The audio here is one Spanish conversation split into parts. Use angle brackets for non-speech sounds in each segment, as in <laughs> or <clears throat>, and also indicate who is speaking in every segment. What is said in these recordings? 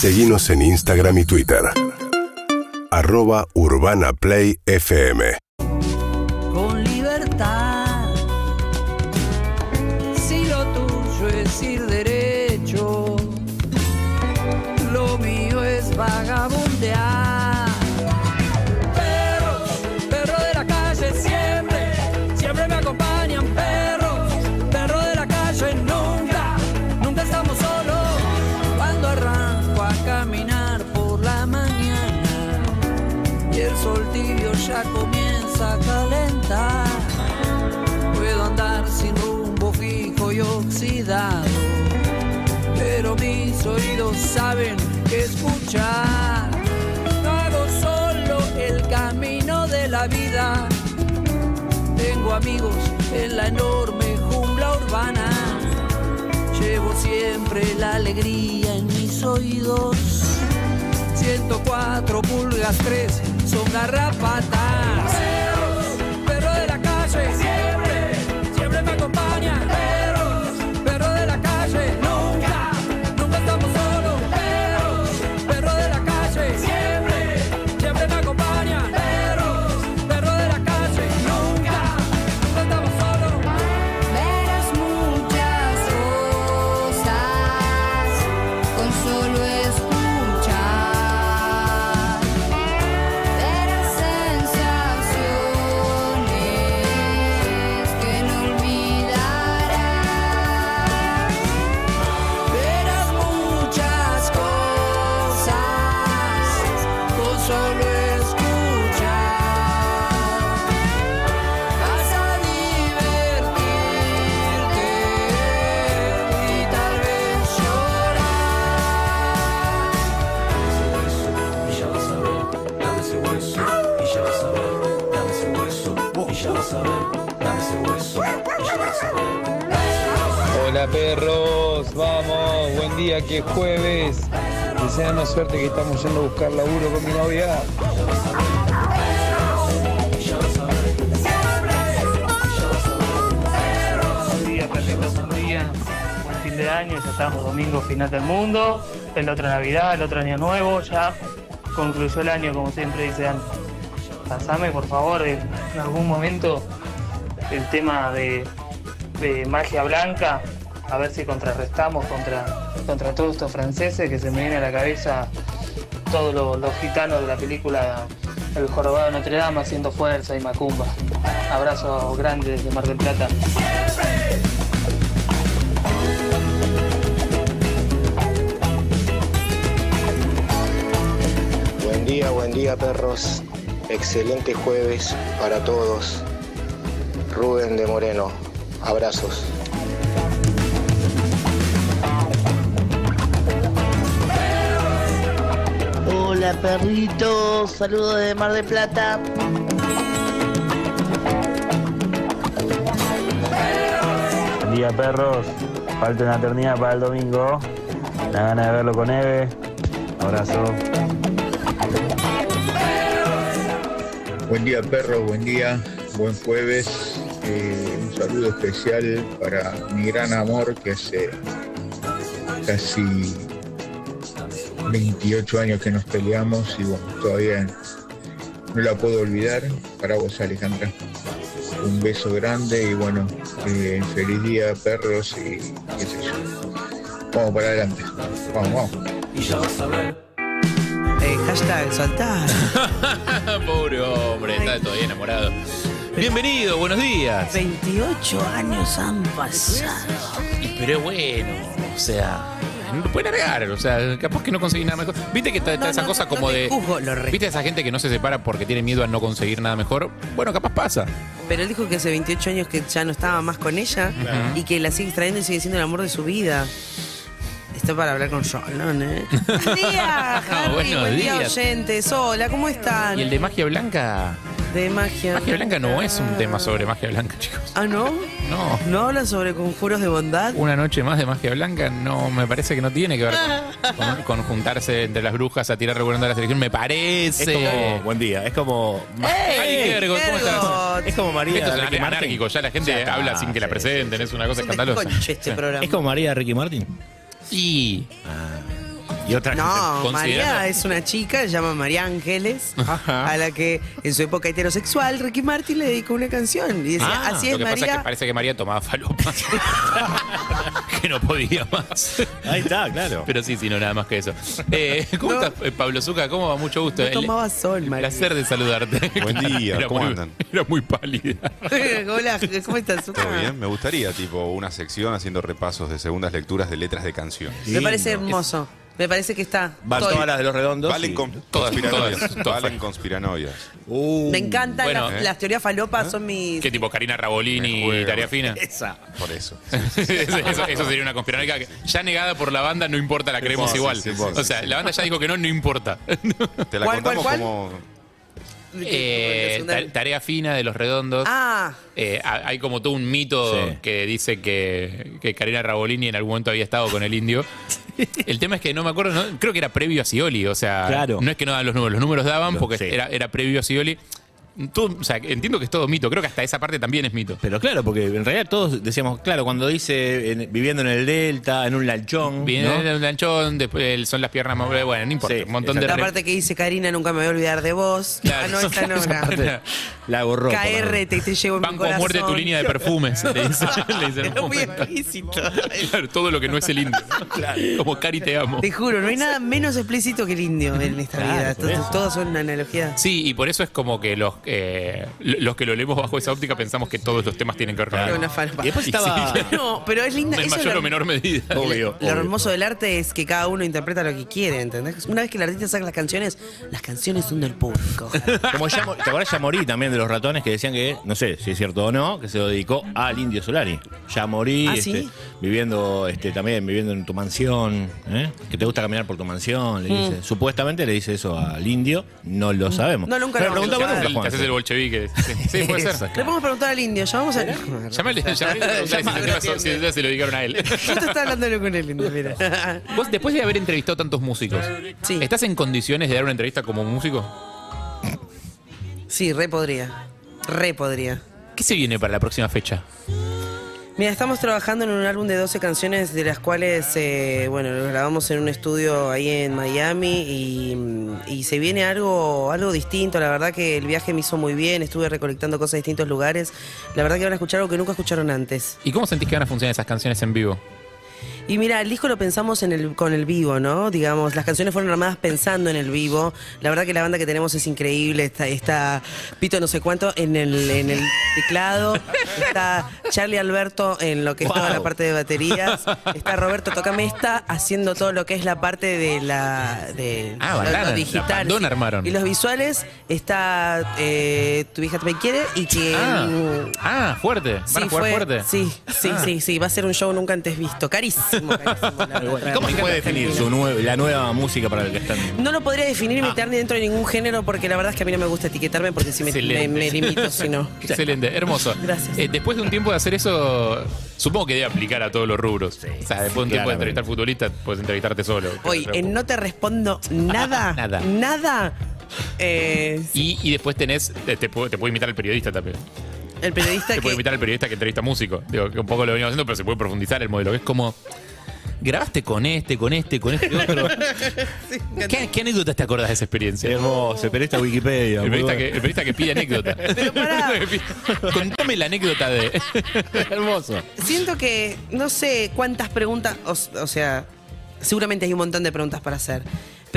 Speaker 1: Seguimos en Instagram y Twitter. Arroba Urbana Play FM.
Speaker 2: con libertad. Si lo tuyo es ir derecho, lo mío es vagabundear. Oídos saben que escuchar. No hago solo el camino de la vida, tengo amigos en la enorme jungla urbana. Llevo siempre la alegría en mis oídos. 104 pulgas 3 son garrapatas.
Speaker 3: Vamos, buen día que es jueves. Deseanos suerte que estamos yendo a buscar laburo con mi novia.
Speaker 4: Buen día, perritos, buen día. Buen fin de año, ya estamos domingo, final del mundo. El otro Navidad, el otro Año Nuevo, ya concluyó el año, como siempre dicen. Pasame, por favor, en algún momento el tema de, de magia blanca, a ver si contrarrestamos contra, contra todos estos franceses que se me viene a la cabeza todos los, los gitanos de la película El Jorobado de Notre Dame haciendo fuerza y macumba. Abrazo grande desde Mar del Plata.
Speaker 5: Buen día, buen día perros. Excelente jueves para todos. Rubén de Moreno. Abrazos.
Speaker 6: Hola perritos, saludos de Mar de Plata.
Speaker 7: Buen día, perros. Falta una eternidad para el domingo. La gana de verlo con Eve. Abrazo.
Speaker 8: Buen día, perro, buen día, buen jueves. Eh, un saludo especial para mi gran amor que hace casi 28 años que nos peleamos y bueno, todavía no la puedo olvidar. Para vos, Alejandra. Un beso grande y bueno, eh, feliz día, perros y qué sé yo. Vamos para adelante. Vamos, vamos.
Speaker 9: Y ya vas a ver.
Speaker 10: Eh, hashtag soltar. <laughs>
Speaker 11: Pobre hombre, está todavía enamorado. Bienvenido, buenos días.
Speaker 10: 28 años han pasado.
Speaker 11: Y- Pero es bueno, o sea, pueden negar, o sea, capaz que no conseguís nada mejor. Viste que está, está
Speaker 10: No,
Speaker 11: esa
Speaker 10: no,
Speaker 11: cosa
Speaker 10: no
Speaker 11: como de.
Speaker 10: juzgo, lo re-
Speaker 11: ¿Viste esa gente que no se separa porque tiene miedo a no conseguir nada mejor? Bueno, capaz pasa.
Speaker 10: Pero él dijo que hace 28 años que ya no estaba más con ella y que la sigue extrayendo y sigue siendo el amor de su vida. Está para hablar con John, ¿eh? Buen día, Harry.
Speaker 11: Buenos
Speaker 10: buen día,
Speaker 11: días.
Speaker 10: oyentes. Hola, ¿cómo están?
Speaker 11: Y el de magia blanca.
Speaker 10: De magia.
Speaker 11: Magia blanca no es un tema sobre magia blanca, <laughs> chicos.
Speaker 10: Ah, ¿no?
Speaker 11: No.
Speaker 10: ¿No habla sobre conjuros de bondad?
Speaker 11: Una noche más de magia blanca no me parece que no tiene que ver con, con- con juntarse entre las brujas a tirar recuerdo a la selección. Me parece.
Speaker 12: Es como, buen día, es como.
Speaker 11: Ay, Gergo, ¿cómo estás?
Speaker 12: Es como María
Speaker 11: Esto es
Speaker 12: Ricky
Speaker 11: anar-
Speaker 12: Martin.
Speaker 11: anárquico, ya la gente
Speaker 12: Ya está,
Speaker 11: habla sin que la
Speaker 12: sí,
Speaker 11: presenten, es una cosa
Speaker 10: Es un
Speaker 11: escandalosa.
Speaker 10: este
Speaker 11: Sí.
Speaker 10: programa.
Speaker 12: Es como María Ricky Martin.
Speaker 11: Y.
Speaker 13: Y otra
Speaker 10: No, María es una chica, se llama María Ángeles, a la que en su época heterosexual Ricky Martin le dedicó una canción. Y decía,
Speaker 11: Ah,
Speaker 10: así
Speaker 11: lo
Speaker 10: es
Speaker 11: que pasa es
Speaker 10: María.
Speaker 11: que parece que María tomaba falopa. <laughs> que no podía más.
Speaker 13: Ahí está, claro.
Speaker 11: Pero sí, sí, no, nada más que eso. Eh, ¿Cómo
Speaker 10: No.
Speaker 11: estás, eh, Pablo Zuca? ¿Cómo va? Mucho gusto.
Speaker 10: No
Speaker 11: El-
Speaker 10: tomaba sol,
Speaker 11: el
Speaker 10: María.
Speaker 11: placer de saludarte.
Speaker 14: Buen día,
Speaker 11: Era
Speaker 14: ¿cómo
Speaker 11: muy-
Speaker 14: andan?
Speaker 11: Era muy pálida. <laughs>
Speaker 10: Hola, ¿cómo estás?
Speaker 14: ¿Todo bien? Me gustaría, tipo, una sección haciendo repasos de segundas lecturas de letras de canciones.
Speaker 10: Me parece hermoso. Me parece que está.
Speaker 13: Van
Speaker 10: Estoy-
Speaker 13: todas las de los redondos.
Speaker 14: Valen con
Speaker 11: Todas,
Speaker 14: conspiranoias.
Speaker 11: todas, todas.
Speaker 14: Valen conspiranoias.
Speaker 13: Uh,
Speaker 10: Me encantan
Speaker 11: Bueno.
Speaker 10: las,
Speaker 14: ¿Eh?
Speaker 10: las teorías falopas, son mis.
Speaker 11: ¿Qué tipo? Karina Rabolini y Tarea Fina.
Speaker 13: Esa.
Speaker 14: Por <laughs> eso.
Speaker 11: eso, eso sería una conspiranoica que ya negada por la banda, no importa, la creemos igual.
Speaker 14: sí, sí,
Speaker 11: o sea,
Speaker 14: sí.
Speaker 11: la banda ya dijo que no, no importa.
Speaker 14: Te la
Speaker 10: ¿Cuál, cuál,
Speaker 14: contamos
Speaker 10: cuál?
Speaker 14: como.
Speaker 11: Eh, <laughs> ta- tarea fina de los redondos.
Speaker 10: Ah,
Speaker 11: Eh, ha- hay como todo un mito
Speaker 13: Sí.
Speaker 11: que dice que, que Karina Rabolini en algún momento había estado con el indio. <laughs> El tema es que no me acuerdo, no- creo que era previo a Scioli, o sea,
Speaker 13: Claro.
Speaker 11: no es que no daban los números, los números daban porque
Speaker 13: sí.
Speaker 11: era, era previo a Scioli. Todo- o sea, entiendo que es todo mito, creo que hasta esa parte también es mito.
Speaker 13: Pero claro, porque en realidad todos decíamos, claro, cuando dice en- viviendo en el Delta, en un lanchón.
Speaker 11: Viene
Speaker 13: ¿no?
Speaker 11: un lanchón, después el- son las piernas más bueno, no importa,
Speaker 13: Sí,
Speaker 11: un montón de
Speaker 10: la
Speaker 11: re-
Speaker 10: parte que dice Karina, nunca me voy a olvidar de vos.
Speaker 11: Claro.
Speaker 10: Ah, no, esa no,
Speaker 11: Esa
Speaker 10: la-
Speaker 11: parte.
Speaker 13: La borró. por
Speaker 10: KR, te, te llevo en mi
Speaker 11: Banco a muerte tu línea de perfumes. le dice- <laughs> le dice en un
Speaker 10: Era muy
Speaker 11: momento.
Speaker 10: explícito.
Speaker 11: Claro, todo lo que no es el indio. <laughs> Como Cari te amo.
Speaker 10: Te juro, no hay nada menos explícito que el indio en esta
Speaker 13: Claro,
Speaker 10: vida.
Speaker 13: por eso.
Speaker 10: Son una analogía.
Speaker 11: Sí, y por eso es como que los, eh, los que lo leemos bajo esa óptica pensamos que todos los temas tienen que ver con
Speaker 10: una falopa.
Speaker 13: Y después
Speaker 11: Y
Speaker 13: estaba.
Speaker 11: sí. <laughs>
Speaker 10: No, pero es linda.
Speaker 11: En mayor
Speaker 10: lo-
Speaker 11: o menor medida. <laughs>
Speaker 13: Obvio.
Speaker 10: Lo
Speaker 13: obvio.
Speaker 10: hermoso del arte es que cada uno interpreta lo que quiere, ¿entendés? Una vez que el artista saca las canciones, las canciones son del público. <laughs>
Speaker 13: Como ya, ¿Te acordás ya morí también de los ratones que decían que, no sé si es cierto o no, que se lo dedicó al Indio Solari? Ya morí,
Speaker 10: ¿Ah,
Speaker 13: este,
Speaker 10: sí?
Speaker 13: viviendo este, también viviendo en tu mansión, ¿eh? que te gusta caminar por tu mansión, le dice. Supuestamente le dice eso al Indio, no lo sabemos.
Speaker 10: Mm. No, nunca lo
Speaker 13: preguntamos nunca,
Speaker 11: Te haces el bolchevique. Sí, <laughs> sí, puede ser.
Speaker 10: Le podemos preguntar al indio, llamamos al <laughs>
Speaker 11: Llamale, llamale preguntale <laughs> si tema tema se lo dedicaron a él.
Speaker 10: Yo te estaba hablando con el indio, mira.
Speaker 11: Vos, después de haber entrevistado tantos músicos,
Speaker 10: Sí.
Speaker 11: ¿estás en condiciones de dar una entrevista como músico?
Speaker 10: Sí, re podría. Re podría.
Speaker 11: ¿Qué se viene para la próxima fecha?
Speaker 10: Mira, estamos trabajando en un álbum de 12 canciones, de las cuales, eh, bueno, lo grabamos en un estudio ahí en Miami y, y se viene algo, algo distinto. La verdad que el viaje me hizo muy bien, estuve recolectando cosas de distintos lugares. La verdad que van a escuchar algo que nunca escucharon antes.
Speaker 11: ¿Y cómo sentís que van a funcionar esas canciones en vivo?
Speaker 10: Y mira, el disco lo pensamos en el, con el vivo, ¿no? Digamos, las canciones fueron armadas pensando en el vivo. La verdad que la banda que tenemos es increíble. Está, está Pito no sé cuánto en el, en el teclado. Está Charlie Alberto en lo que es toda la parte de baterías. Está Roberto Tocamesta haciendo todo lo que es la parte de la de
Speaker 11: Ah,
Speaker 10: lo-
Speaker 11: bacana. La
Speaker 10: digital. sí.
Speaker 11: armaron.
Speaker 10: Y los visuales está eh, Tu vieja me quiere y que
Speaker 11: Ah, ah, fuerte. Van
Speaker 10: Sí,
Speaker 11: a jugar
Speaker 10: fue-
Speaker 11: fuerte.
Speaker 10: Sí, sí,
Speaker 11: Ah.
Speaker 10: sí, sí. Va a ser un show nunca antes visto. Carísimo, carísimo. la verdad.
Speaker 13: ¿Cómo se puede definir su nue- la nueva música para el que están?
Speaker 10: No lo podría definir y meter ni dentro de ningún género porque la verdad es que a mí no me gusta etiquetarme porque si me, me,
Speaker 11: Excelente.
Speaker 10: me limito, si no. <laughs>
Speaker 11: Excelente, hermoso.
Speaker 10: Gracias.
Speaker 11: Eh, después de un tiempo de hacer eso, supongo que debe aplicar a todos los rubros. o sea, después de un tiempo de
Speaker 13: claramente.
Speaker 11: entrevistar futbolistas, puedes entrevistarte solo.
Speaker 10: Hoy, en No Te Respondo Nada, <laughs>
Speaker 11: Nada.
Speaker 10: nada, eh,
Speaker 11: Y, y después tenés, te, te puede, te imitar el periodista también.
Speaker 10: El periodista
Speaker 11: Te puede
Speaker 10: que...
Speaker 11: imitar el periodista que entrevista músico. Digo, que un poco lo venimos haciendo, pero se puede profundizar el modelo. que Es como, grabaste con este, con este, con este otro. <laughs> ¿Qué, qué anécdotas te acuerdas de esa experiencia?
Speaker 13: Hermoso, el periodista Wikipedia.
Speaker 11: El periodista,
Speaker 13: bueno.
Speaker 11: que, el periodista que pide anécdota. <laughs>
Speaker 10: Pero pará. <laughs>
Speaker 11: Contame la anécdota de.
Speaker 13: Hermoso.
Speaker 10: Siento que no sé cuántas preguntas, o, o sea, seguramente hay un montón de preguntas para hacer.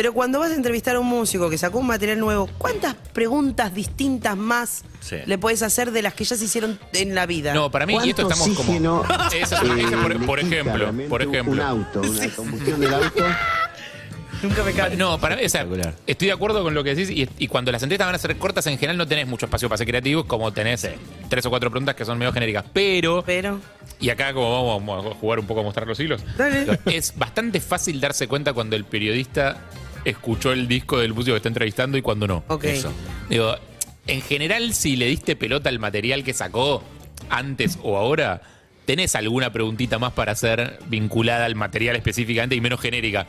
Speaker 10: Pero cuando vas a entrevistar a un músico que sacó un material nuevo, ¿cuántas preguntas distintas más
Speaker 13: Sí.
Speaker 10: le puedes hacer de las que ya se hicieron en la vida?
Speaker 11: No, para mí, y esto estamos como. <laughs> Esa es- esa, por, por ejemplo, por ejemplo.
Speaker 15: Un auto, una combustión del auto. <laughs>
Speaker 10: Nunca me cae.
Speaker 11: No, para mí, o sea, estoy de acuerdo con lo que decís y, y cuando las entrevistas van a ser cortas, en general no tenés mucho espacio para ser creativos, como tenés eh, tres o cuatro preguntas que son medio genéricas. Pero,
Speaker 10: Pero,
Speaker 11: y acá como vamos a jugar un poco a mostrar los hilos,
Speaker 10: Dale.
Speaker 11: es bastante fácil darse cuenta cuando el periodista escuchó el disco del músico que está entrevistando y cuando no.
Speaker 10: Ok.
Speaker 11: Eso. Digo, en general, si le diste pelota al material que sacó antes o ahora, ¿tenés alguna preguntita más para hacer vinculada al material específicamente y menos genérica?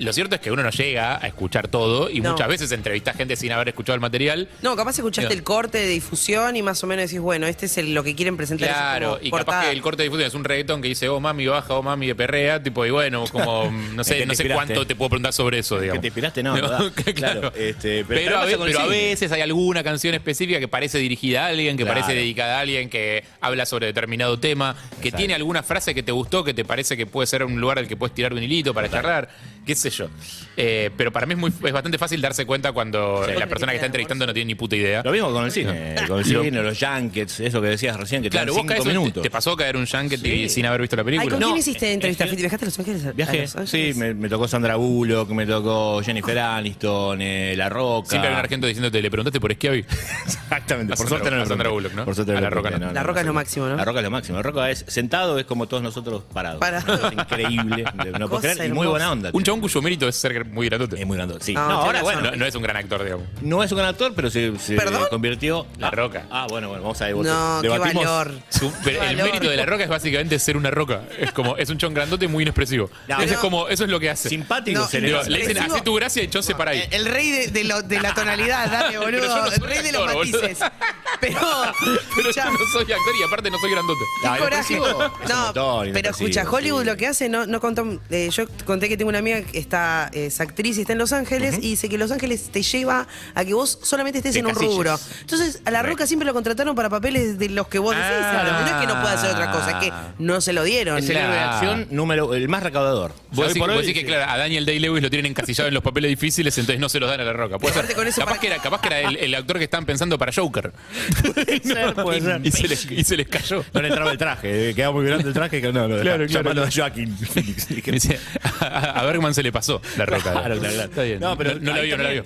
Speaker 11: Lo cierto es que uno no llega a escuchar todo y
Speaker 10: No.
Speaker 11: muchas veces entrevistas gente sin haber escuchado el material.
Speaker 10: No, capaz escuchaste
Speaker 11: No.
Speaker 10: el corte de difusión y más o menos decís, bueno, este es el- lo que quieren presentar.
Speaker 11: Claro, y capaz que el corte de difusión es un reggaetón que dice, oh mami baja, oh mami de perrea, tipo, y bueno, como, <laughs> no
Speaker 13: ¿En
Speaker 11: sé, no sé
Speaker 13: inspiraste?
Speaker 11: cuánto te puedo preguntar sobre eso,
Speaker 13: ¿Que
Speaker 11: digamos.
Speaker 13: te inspiraste? No, <laughs> no. <laughs> Claro, este, pero
Speaker 11: pero, a, pero veces hay alguna canción específica que parece dirigida a alguien, que
Speaker 13: Claro.
Speaker 11: parece dedicada a alguien, que habla sobre determinado tema, que
Speaker 13: Exacto.
Speaker 11: tiene alguna frase que te gustó, que te parece que puede ser un lugar al que puedes tirar un hilito para charlar, qué sé yo. Eh, pero para mí es, muy, es bastante fácil darse cuenta cuando
Speaker 13: Sí.
Speaker 11: la persona que está entrevistando no tiene ni puta idea.
Speaker 13: Lo mismo con el cine, con el
Speaker 11: Lo-
Speaker 13: cine, los junkets, eso que decías recién, que te
Speaker 11: Claro,
Speaker 13: dan
Speaker 11: vos caes
Speaker 13: cinco minutos.
Speaker 11: ¿Te pasó caer un junket y- sin haber visto la
Speaker 10: Ay,
Speaker 11: película?
Speaker 10: ¿con
Speaker 13: No,
Speaker 10: quién hiciste
Speaker 13: eh,
Speaker 10: entrevista?
Speaker 13: eh,
Speaker 10: ¿Viajaste a Los Ángeles? A
Speaker 13: Viajé,
Speaker 10: Los Ángeles?
Speaker 13: sí, me, me tocó Sandra Bullock, me tocó Jennifer Aniston, eh, La Roca.
Speaker 11: Siempre hay un argento diciéndote, ¿le preguntaste por Schiavi?
Speaker 13: Exactamente,
Speaker 11: A
Speaker 13: por
Speaker 11: Sandra-
Speaker 13: suerte no
Speaker 11: a
Speaker 13: le
Speaker 11: Sandra
Speaker 13: pregunté.
Speaker 11: Bullock, ¿no?
Speaker 13: Por suerte
Speaker 11: A La Roca
Speaker 13: pregunté,
Speaker 11: no.
Speaker 10: La Roca es lo máximo, ¿no?
Speaker 13: La Roca es lo máximo. La Roca es sentado, es como todos nosotros parados.
Speaker 10: Parado.
Speaker 13: Es increíble. <laughs> No
Speaker 10: Cosa
Speaker 13: creer, y muy
Speaker 10: hermosa.
Speaker 13: buena onda.
Speaker 11: Un chabón cuyo mérito es ser muy grandote.
Speaker 13: Es muy grandote, sí.
Speaker 10: No,
Speaker 13: No,
Speaker 10: tiene
Speaker 13: ahora bueno,
Speaker 11: No, no es un gran actor, digamos.
Speaker 13: no es un gran actor, pero se, se
Speaker 10: ¿Perdón?
Speaker 13: convirtió.
Speaker 11: La
Speaker 13: Ah,
Speaker 11: Roca.
Speaker 13: Ah, bueno, bueno, vamos a ver.
Speaker 10: No, qué
Speaker 13: debatimos.
Speaker 10: valor.
Speaker 11: Su- pero el
Speaker 10: valor.
Speaker 11: mérito de la roca es básicamente ser una roca. Es como, es un chon grandote muy inexpresivo.
Speaker 13: No,
Speaker 11: eso, es como, eso es lo que hace.
Speaker 13: Simpático
Speaker 10: No,
Speaker 13: se
Speaker 11: Digo,
Speaker 13: le
Speaker 11: dicen,
Speaker 10: Expresivo.
Speaker 11: hacé tu gracia y yo se para ahí.
Speaker 10: El rey de, de lo- de la tonalidad, dale, <laughs>
Speaker 11: Pero yo
Speaker 10: boludo.
Speaker 11: no soy
Speaker 10: el rey de los
Speaker 11: actor, boludo.
Speaker 10: matices. Pero, <laughs>
Speaker 11: Pero
Speaker 10: escuchá,
Speaker 11: yo no soy actor y aparte no soy grandote.
Speaker 10: qué coraje.
Speaker 13: inexpresivo. Es un
Speaker 10: No,
Speaker 13: montón,
Speaker 10: pero
Speaker 13: inexpresivo,
Speaker 10: escucha, Hollywood
Speaker 13: sí.
Speaker 10: lo que hace, no, no contó. eh, yo conté que tengo una amiga que está, es actriz y está en Los Ángeles y dice que Los Ángeles te lleva a que vos solamente estés en un rubro. Entonces, a La
Speaker 13: Right.
Speaker 10: Roca siempre lo contrataron para papeles de los que vos decís.
Speaker 11: Ah.
Speaker 10: No es que no pueda hacer otra cosa, es que no se lo dieron.
Speaker 13: Es el de acción número, el más recaudador.
Speaker 11: Vos decís,
Speaker 13: por
Speaker 11: vos
Speaker 13: hoy,
Speaker 11: decís que, claro, a Daniel Day-Lewis lo tienen encasillado en los papeles difíciles, entonces no se los dan a la roca. Puede ser.
Speaker 10: Con eso
Speaker 11: capaz,
Speaker 10: para-
Speaker 11: que era, capaz que era el, el actor que estaban pensando para Joker. <laughs> <laughs>
Speaker 13: Puede ser, puede ser.
Speaker 11: y, se les, y se les cayó.
Speaker 13: No le entraba el traje, eh, quedaba muy grande el traje que no, lo <laughs>
Speaker 11: Claro,
Speaker 13: claro,
Speaker 11: claro.
Speaker 13: llamando a Joaquín Phoenix.
Speaker 11: A Bergman se le pasó la roca.
Speaker 13: Claro, claro, claro.
Speaker 11: Está bien.
Speaker 13: No, pero
Speaker 11: no, no la
Speaker 13: ahí
Speaker 11: vio, no la vio.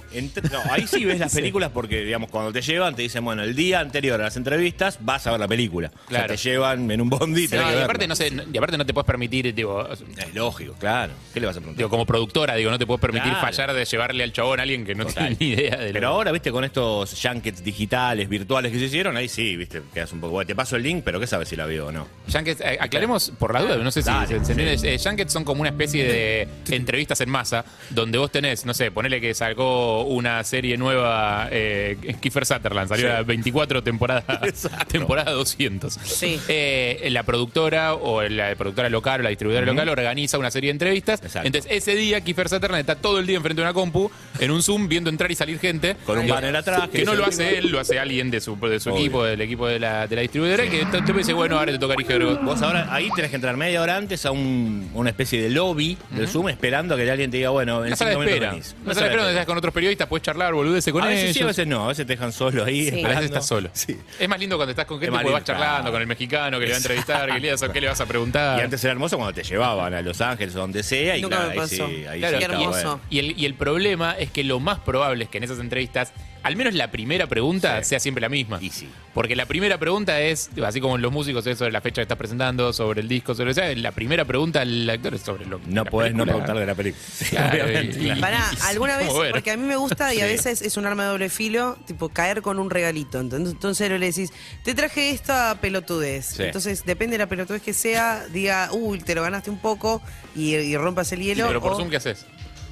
Speaker 13: no, ahí sí ves las <laughs> películas porque, digamos, cuando te llevan, te dicen, bueno, el día anterior a las entrevistas vas a ver la película. O sea,
Speaker 11: Claro.
Speaker 13: te llevan en un bondi
Speaker 11: No, y aparte no sé, y aparte no te puedes permitir, digo,
Speaker 13: Es lógico, claro. ¿Qué le vas a preguntar?
Speaker 11: digo, como productora, digo, no te puedes permitir
Speaker 13: Claro.
Speaker 11: fallar de llevarle al chabón a alguien que no
Speaker 13: Total.
Speaker 11: tiene ni idea de lo
Speaker 13: Pero ahora, viste, con estos junkets digitales, virtuales que se hicieron, ahí sí, viste, quedas un poco. Bueno, te paso el link, pero ¿qué sabes si la veo o no?
Speaker 11: Junkets, eh, aclaremos por la duda, no sé si
Speaker 13: Dale,
Speaker 11: se, se entiende.
Speaker 13: sí.
Speaker 11: Eh, Junkets son como una especie de entrevistas en masa, donde vos tenés, no sé, ponele que sacó una serie nueva, eh, Kiefer Sutherland, salió
Speaker 13: Sí.
Speaker 11: a 24 temporadas,
Speaker 13: Exacto.
Speaker 11: temporada 200.
Speaker 10: Sí.
Speaker 11: Eh, la productora o la productora local o la distribuidora local organiza una serie de entrevistas.
Speaker 13: Exacto.
Speaker 11: Entonces, ese día, Kiefer Sutherland está todo el día enfrente de una compu, en un Zoom, viendo entrar y salir gente.
Speaker 13: Con un banner atrás,
Speaker 11: Que
Speaker 13: que
Speaker 11: no lo hace él, lo hace alguien de su, de su
Speaker 13: Obvio.
Speaker 11: equipo, del equipo de la, de la distribuidora, que te, te dice, bueno, ahora te toca
Speaker 13: Vos ahora ahí tenés que entrar media hora antes a un- una especie de lobby del Zoom esperando a que alguien te diga, bueno, en
Speaker 11: Una
Speaker 13: cinco minutos
Speaker 11: espera.
Speaker 13: venís.
Speaker 11: Una sala de espera donde estás con otros periodistas, puedes charlar, boludeces con
Speaker 13: a veces
Speaker 11: ellos.
Speaker 13: sí, a veces no, a veces te dejan solo ahí.
Speaker 10: Sí.
Speaker 11: A veces
Speaker 13: esperando.
Speaker 11: estás solo.
Speaker 13: Sí.
Speaker 11: Es más lindo cuando estás con gente
Speaker 13: más
Speaker 11: porque vas
Speaker 13: lindo,
Speaker 11: charlando
Speaker 13: claro.
Speaker 11: con el mexicano que le va a entrevistar, que le vas a- qué le vas a preguntar.
Speaker 13: Y antes era hermoso cuando te llevaban a Los Ángeles o donde sea. Y
Speaker 10: Nunca
Speaker 13: claro,
Speaker 10: me
Speaker 13: ahí
Speaker 10: pasó.
Speaker 13: sí, ahí
Speaker 11: Claro,
Speaker 13: sí
Speaker 10: Qué
Speaker 13: estaba
Speaker 10: hermoso.
Speaker 13: bueno.
Speaker 11: Y el, y el problema es que lo más probable es que en esas entrevistas, al menos la primera pregunta
Speaker 13: Sí.
Speaker 11: sea siempre la misma.
Speaker 13: Y sí.
Speaker 11: Porque la primera pregunta es, así como en los músicos es sobre la fecha que estás presentando, sobre el disco, sobre o sea, la primera pregunta al actor es sobre lo que
Speaker 13: No
Speaker 11: la
Speaker 13: podés no
Speaker 11: película-
Speaker 13: preguntar de la película. Sí,
Speaker 11: Claro,
Speaker 13: obviamente.
Speaker 11: y- y-
Speaker 10: Pará,
Speaker 11: y-
Speaker 10: alguna vez, porque a mí me gusta y a veces es un arma de doble filo, tipo caer con un regalito. Entonces, entonces le decís, te traje esta pelotudez.
Speaker 13: Sí.
Speaker 10: Entonces, depende de la pelotudez que sea, diga, uy, te lo ganaste un poco y, y rompas el hielo.
Speaker 11: Pero por
Speaker 10: o-
Speaker 11: Zoom, ¿qué haces?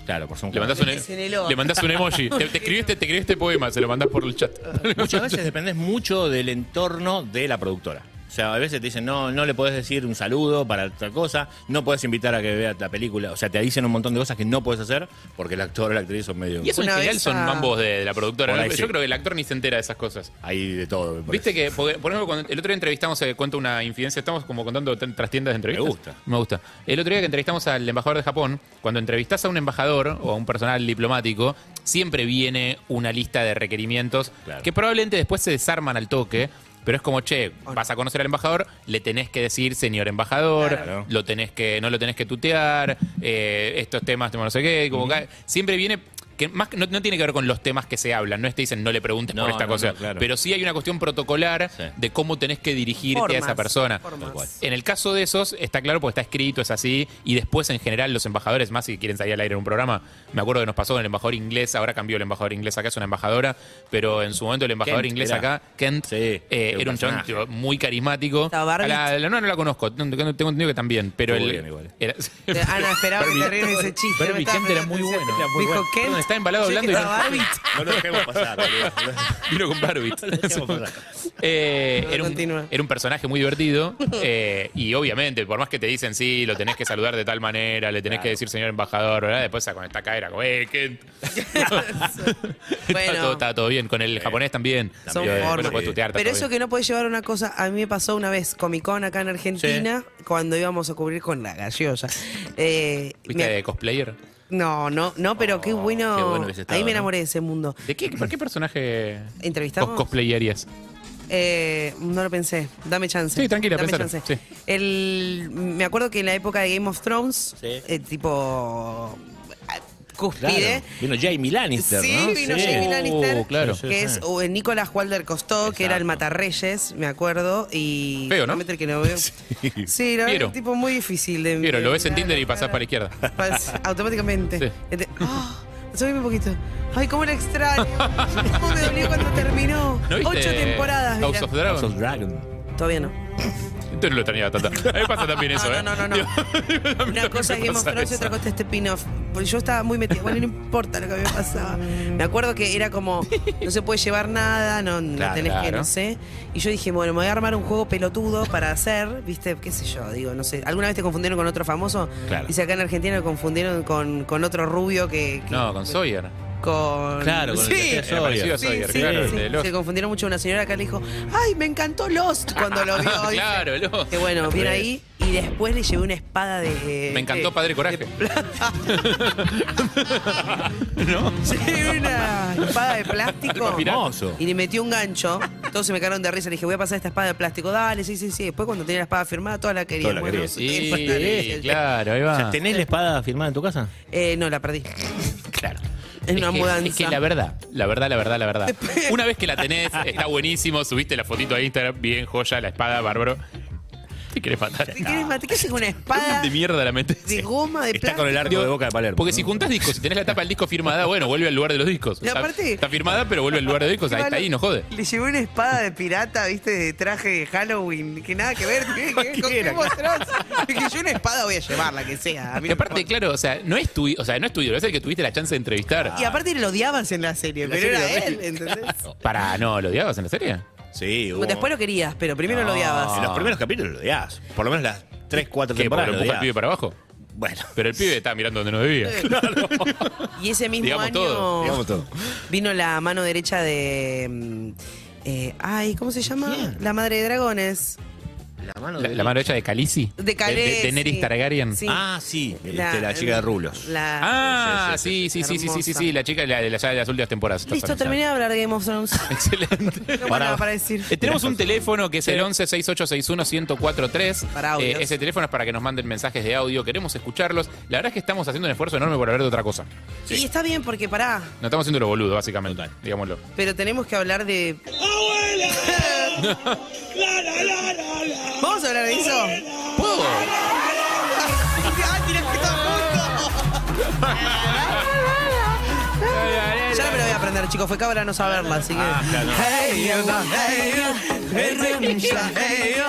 Speaker 13: Claro, por Zoom.
Speaker 11: Le mandás un,
Speaker 10: Es en el ojo.
Speaker 11: le mandás un emoji. <laughs> Te, te escribiste, te escribiste poema, se lo mandás por el chat.
Speaker 13: Muchas veces dependés mucho del entorno de la productora. O sea, a veces te dicen, no, no le podés decir un saludo para tal cosa, no podés invitar a que vea la película. O sea, te dicen un montón de cosas que no puedes hacer porque el actor o la actriz son medio...
Speaker 11: Y eso en
Speaker 10: Una
Speaker 11: general
Speaker 10: vez
Speaker 11: son
Speaker 10: a-
Speaker 11: mambos de, de la productora.
Speaker 13: Por
Speaker 11: ¿no?
Speaker 13: ahí
Speaker 11: Yo
Speaker 13: sí.
Speaker 11: creo que el actor ni se entera de esas cosas.
Speaker 13: Hay de todo, me
Speaker 11: Viste que, porque, por ejemplo, cuando el otro día entrevistamos, eh, cuento una infidencia, estamos como contando t- trastiendas de entrevistas.
Speaker 13: Me gusta.
Speaker 11: Me gusta. El otro día que entrevistamos al embajador de Japón, cuando entrevistás a un embajador o a un personal diplomático, siempre viene una lista de requerimientos
Speaker 13: Claro.
Speaker 11: que probablemente después se desarman al toque. Pero es como, che, vas a conocer al embajador, le tenés que decir señor embajador,
Speaker 13: Claro.
Speaker 11: lo tenés que, no lo tenés que tutear, eh, estos temas, no sé qué, como que siempre viene que más que- no, no tiene que ver con los temas que se hablan, no es te dicen no le preguntes
Speaker 13: No,
Speaker 11: por esta
Speaker 13: no,
Speaker 11: cosa,
Speaker 13: no, claro.
Speaker 11: pero sí hay una cuestión protocolar de cómo tenés que dirigirte a esa persona. En el caso de esos, está claro porque está escrito, es así, y después en general los embajadores, más si quieren salir al aire en un programa, me acuerdo que nos pasó con el embajador inglés, ahora cambió el embajador inglés acá, es una embajadora, pero en su momento el embajador
Speaker 13: Kent
Speaker 11: inglés
Speaker 13: era.
Speaker 11: acá, Kent, eh,
Speaker 13: era un
Speaker 11: tipo, muy carismático. La, la- no, no la conozco, tengo entendido que también, pero
Speaker 13: Estuvo
Speaker 11: el,
Speaker 13: bien igual.
Speaker 11: era-
Speaker 10: no, esperaba que te ese chiste.
Speaker 11: Barbie Kent era muy bueno.
Speaker 10: Dijo Kent.
Speaker 11: Está embalado hablando y no.
Speaker 13: No lo dejemos pasar, boludo. <laughs>
Speaker 11: vino con
Speaker 13: pasar. <laughs>
Speaker 11: Eh,
Speaker 10: No,
Speaker 11: era,
Speaker 10: continúa.
Speaker 11: un, era un personaje muy divertido eh, y obviamente, por más que te dicen sí, lo tenés que saludar de tal manera, le tenés que decir señor embajador, ¿verdad? Después con esta cadera, como, eh, Kent. <laughs> estaba, todo, estaba todo bien. Con el japonés también.
Speaker 10: Son
Speaker 11: También, después
Speaker 10: formas.
Speaker 11: lo puedes tutear, está
Speaker 10: Pero
Speaker 11: todo
Speaker 10: eso
Speaker 11: bien.
Speaker 10: que no puede llevar una cosa, a mí me pasó una vez Comic Con acá en Argentina, cuando íbamos a cubrir con la gaseosa. Eh,
Speaker 11: ¿Fuiste
Speaker 10: me-
Speaker 11: de cosplayer?
Speaker 10: No, no, no, pero qué bueno.
Speaker 11: qué bueno
Speaker 10: Ahí me
Speaker 11: ¿no?
Speaker 10: enamoré de ese mundo.
Speaker 11: ¿De qué, ¿Por qué personaje
Speaker 10: ¿Entrevistamos?
Speaker 11: cos- cosplayerías?
Speaker 10: Eh, no lo pensé. Dame chance.
Speaker 11: Sí, tranquila,
Speaker 10: Dame
Speaker 11: pensalo.
Speaker 10: chance.
Speaker 11: Sí.
Speaker 10: El, me acuerdo que en la época de Game of Thrones, eh, tipo. Cúspide.
Speaker 13: Claro. Vino Jamie Lannister,
Speaker 10: Sí,
Speaker 13: ¿no?
Speaker 10: vino
Speaker 13: Sí.
Speaker 10: Jamie Lannister,
Speaker 13: Oh, claro.
Speaker 10: que es uh, Nicolás Walder Costó, que era el Matarreyes, me acuerdo, y
Speaker 11: Feo, ¿no?
Speaker 10: que no veo. <laughs> Sí,
Speaker 11: Piero.
Speaker 10: un tipo muy difícil de
Speaker 11: Piero, lo ves en
Speaker 10: de-
Speaker 11: Tinder y pasás para la izquierda. <laughs>
Speaker 10: pas- automáticamente.
Speaker 11: Sí. <gasps>
Speaker 10: ¡Ah! subime un poquito. Ay, cómo lo extraño. <laughs> cómo me dolió cuando terminó.
Speaker 11: ¿No viste
Speaker 10: Ocho temporadas.
Speaker 11: House
Speaker 10: mira.
Speaker 11: of Dragon?
Speaker 13: House of Dragon.
Speaker 10: Todavía no.
Speaker 11: Entonces no lo extrañaba tanto. A mí me pasa también eso, ¿eh?
Speaker 10: No, no, no, <laughs> no. Una cosa es Game of Thrones y otra cosa es este spin-off. Porque yo estaba muy metida. Bueno, no importa lo que me pasaba. Me acuerdo que era como, no se puede llevar nada, no, no
Speaker 11: Claro,
Speaker 10: tenés que,
Speaker 11: claro.
Speaker 10: no sé. Y yo dije, bueno, me voy a armar un juego pelotudo para hacer, ¿viste? ¿Qué sé yo? Digo, no sé. ¿Alguna vez te confundieron con otro famoso?
Speaker 11: Claro.
Speaker 10: Dice acá en Argentina me confundieron con, con otro rubio que. que-
Speaker 11: No, con Sawyer.
Speaker 10: Con.
Speaker 13: Claro, con el
Speaker 10: sí, Sí, sí,
Speaker 11: claro,
Speaker 10: sí.
Speaker 11: el de Lost.
Speaker 10: Se confundieron mucho. Una señora acá le dijo, ¡ay, me encantó Lost! Cuando lo vio. <laughs>
Speaker 11: claro, Lost.
Speaker 10: Que bueno, bien ahí. Y después le llevé una espada de.
Speaker 11: Me encantó
Speaker 10: de-
Speaker 11: Padre Coraje. <laughs>
Speaker 10: Sí, una espada de plástico.
Speaker 13: Hermoso.
Speaker 10: Y le metió un gancho. Todos se me cagaron de risa. Le dije, voy a pasar esta espada de plástico. Dale, sí, sí, sí. Después cuando tenía la espada firmada, toda la quería.
Speaker 13: Toda la
Speaker 10: Bueno,
Speaker 13: quería.
Speaker 10: sí,
Speaker 11: Sí, claro, ahí
Speaker 13: O
Speaker 11: va.
Speaker 13: sea, ¿Tenés la espada firmada en tu casa?
Speaker 10: Eh, no, la perdí. <laughs>
Speaker 11: Claro. Es
Speaker 10: una
Speaker 11: que-
Speaker 10: mudanza.
Speaker 11: Es que la verdad, la verdad, la verdad, la verdad. <laughs> Una vez que la tenés, está buenísimo. Subiste la fotito a Instagram, bien joya, la espada, bárbaro. ¿Te querés matar?
Speaker 10: ¿Te quieres matar? ¿Qué haces con una espada
Speaker 11: de mierda la mente.
Speaker 10: de goma de
Speaker 13: Está con el arco de boca de Palermo.
Speaker 11: Porque si juntás discos, si tenés la tapa del disco firmada, bueno, vuelve al lugar de los discos.
Speaker 10: Y aparte-
Speaker 11: está firmada, pero vuelve al lugar de los discos. Ahí está ahí, no jode.
Speaker 10: Le llevé una espada de pirata, viste, de traje de Halloween, que nada que ver. ¿Qué, qué, con qué mostrás? Es que yo una espada voy a llevar, la que sea. a mí
Speaker 11: Y
Speaker 10: no
Speaker 11: aparte,
Speaker 10: importa.
Speaker 11: claro, o sea, no es tu, o sea, no es tu ídolo, es el que tuviste la chance de entrevistar.
Speaker 10: Y aparte lo odiabas en la serie,
Speaker 13: La
Speaker 10: pero
Speaker 13: serie
Speaker 10: era él. ¿entendés?
Speaker 11: Para, no, ¿lo odiabas en la serie?
Speaker 13: Sí, hubo-
Speaker 10: Después lo querías, pero primero lo
Speaker 13: En
Speaker 10: odiabas.
Speaker 13: los primeros capítulos lo odiabas. Por lo menos las 3, 4
Speaker 11: ¿Qué? ¿Porque
Speaker 13: temporadas
Speaker 11: lo
Speaker 13: lo
Speaker 11: empuja el pibe para abajo?
Speaker 13: Bueno,
Speaker 11: Pero el pibe estaba mirando donde no debía.
Speaker 10: Y ese mismo
Speaker 11: Digamos
Speaker 10: año
Speaker 11: todo,
Speaker 13: digamos todo.
Speaker 10: vino la mano derecha de. mm, eh, ay, ¿cómo se llama? La madre de dragones.
Speaker 13: La mano
Speaker 11: La, la mano hecha de Calici.
Speaker 10: De Khaleesi.
Speaker 11: De, Daenerys Targaryen.
Speaker 10: Sí.
Speaker 13: Ah, sí.
Speaker 10: La-
Speaker 13: este, La, chica de rulos.
Speaker 10: La,
Speaker 11: Ah, sí, sí, sí, sí, sí, sí, sí, la chica de, la, de las- de las últimas temporadas.
Speaker 10: Listo, terminé de hablar de Game of Thrones.
Speaker 11: Excelente.
Speaker 10: No nada para decir.
Speaker 11: Eh, tenemos un teléfono que es el 11 6861 1043.
Speaker 10: Para audios.
Speaker 11: ese teléfono es para que nos manden mensajes de audio. Queremos escucharlos. La verdad es que estamos haciendo un esfuerzo enorme por hablar de otra cosa.
Speaker 10: Y está bien porque pará,
Speaker 11: No estamos haciendo lo boludo, básicamente. Digámoslo.
Speaker 10: pero tenemos que hablar de. ¿Vamos a hablar de eso?
Speaker 11: ¿Puedo? <laughs>
Speaker 10: Ya me lo voy a aprender, chicos. Fue cabra no saberla, así que.
Speaker 13: Ah,